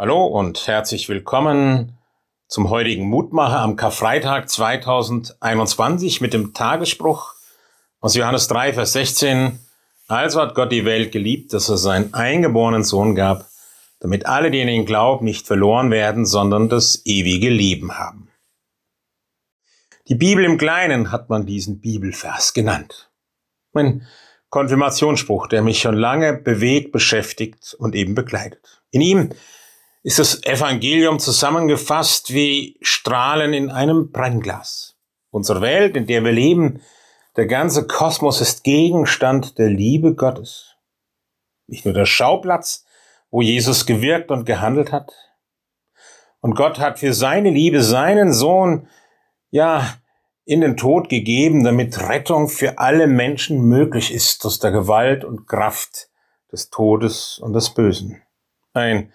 Hallo und herzlich willkommen zum heutigen Mutmacher am Karfreitag 2021 mit dem Tagesspruch aus Johannes 3, Vers 16. Also hat Gott die Welt geliebt, dass er seinen eingeborenen Sohn gab, damit alle, die in ihn glauben, nicht verloren werden, sondern das ewige Leben haben. Die Bibel im Kleinen hat man diesen Bibelvers genannt. Mein Konfirmationsspruch, der mich schon lange bewegt, beschäftigt und eben begleitet. In ihm ist das Evangelium zusammengefasst wie Strahlen in einem Brennglas. Unsere Welt, in der wir leben, der ganze Kosmos ist Gegenstand der Liebe Gottes. Nicht nur der Schauplatz, wo Jesus gewirkt und gehandelt hat. Und Gott hat für seine Liebe seinen Sohn, ja, in den Tod gegeben, damit Rettung für alle Menschen möglich ist aus der Gewalt und Kraft des Todes und des Bösen. Ein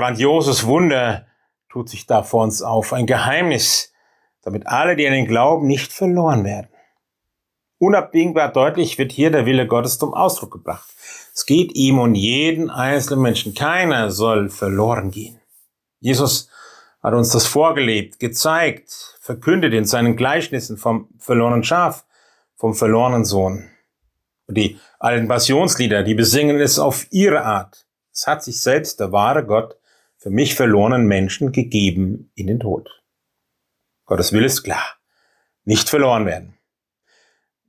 grandioses Wunder tut sich da vor uns auf, ein Geheimnis, damit alle, die an den Glauben, nicht verloren werden. Unabdingbar deutlich wird hier der Wille Gottes zum Ausdruck gebracht. Es geht ihm und jeden einzelnen Menschen. Keiner soll verloren gehen. Jesus hat uns das vorgelebt, gezeigt, verkündet in seinen Gleichnissen vom verlorenen Schaf, vom verlorenen Sohn. Die alten Passionslieder, die besingen es auf ihre Art. Es hat sich selbst der wahre Gott für mich verlorenen Menschen gegeben in den Tod. Gottes Will ist klar. Nicht verloren werden.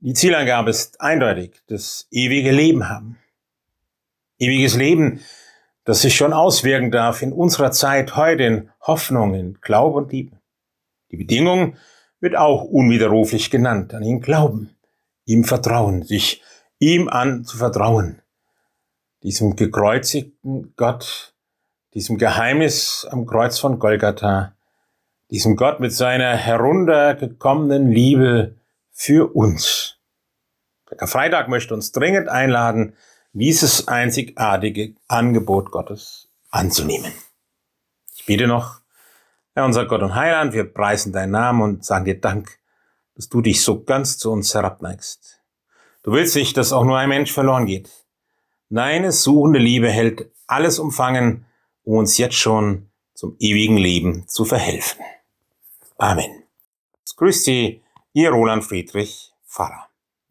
Die Zielangabe ist eindeutig. Das ewige Leben haben. Ewiges Leben, das sich schon auswirken darf in unserer Zeit heute in Hoffnung, in Glaube und Liebe. Die Bedingung wird auch unwiderruflich genannt. An ihn glauben, ihm vertrauen, sich ihm an zu vertrauen. Diesem gekreuzigten Gott, diesem Geheimnis am Kreuz von Golgatha, diesem Gott mit seiner heruntergekommenen Liebe für uns. Der Karfreitag möchte uns dringend einladen, dieses einzigartige Angebot Gottes anzunehmen. Ich bitte noch, Herr unser Gott und Heiland, wir preisen deinen Namen und sagen dir Dank, dass du dich so ganz zu uns herabneigst. Du willst nicht, dass auch nur ein Mensch verloren geht. Deine suchende Liebe hält alles umfangen, um uns jetzt schon zum ewigen Leben zu verhelfen. Amen. Es grüßt Sie, Ihr Roland Friedrich, Pfarrer.